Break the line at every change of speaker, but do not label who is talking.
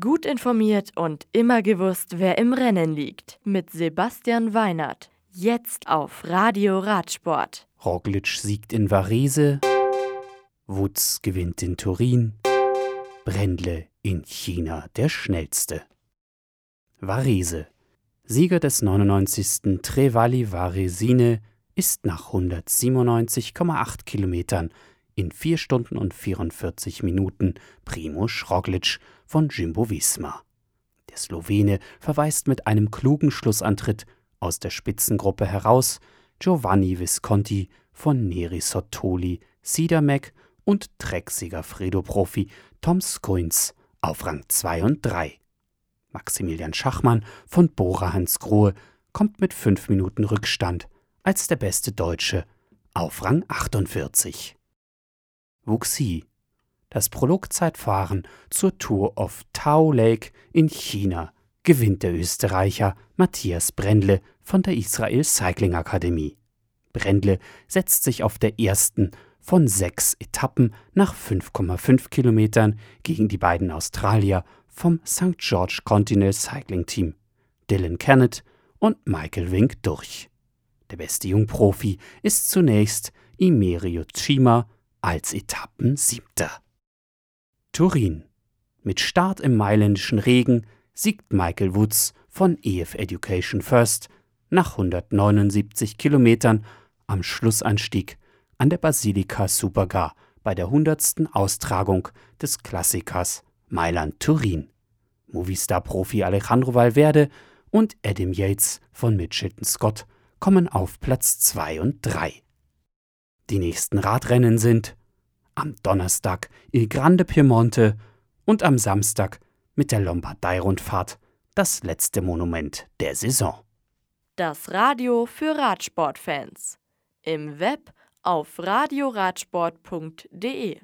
Gut informiert und immer gewusst, wer im Rennen liegt. Mit Sebastian Weinert. Jetzt auf Radio Radsport.
Roglic siegt in Varese. Wutz gewinnt in Turin. Brendle in China der schnellste. Varese. Sieger des 99. Trevali Varesine ist nach 197,8 Kilometern in 4 Stunden und 44 Minuten Primoz Roglic von Jimbo Visma. Der Slowene verweist mit einem klugen Schlussantritt aus der Spitzengruppe heraus Giovanni Visconti von Neri Sottoli, Sidamek und Trecksieger Fredo-Profi Tom Skuins auf Rang 2 und 3. Maximilian Schachmann von Bora Hansgrohe kommt mit 5 Minuten Rückstand als der beste Deutsche auf Rang 48. Wuxi, das Prologzeitfahren zur Tour of Tao Lake in China, gewinnt der Österreicher Matthias Brendle von der Israel Cycling Akademie. Brendle setzt sich auf der ersten von sechs Etappen nach 5,5 Kilometern gegen die beiden Australier vom St. George Continental Cycling Team, Dylan Kennett und Michael Wink durch. Der beste Jungprofi ist zunächst Imerio Chima als Etappensiebter. Turin. Mit Start im mailändischen Regen siegt Michael Woods von EF Education First nach 179 Kilometern am Schlussanstieg an der Basilika Superga bei der 100. Austragung des Klassikers Mailand-Turin. Movistar-Profi Alejandro Valverde und Adam Yates von Mitchelton Scott kommen auf Platz 2 und 3. Die nächsten Radrennen sind am Donnerstag Il Grande Piemonte und am Samstag mit der Lombardei-Rundfahrt das letzte Monument der Saison.
Das Radio für Radsportfans. Im Web auf radioradsport.de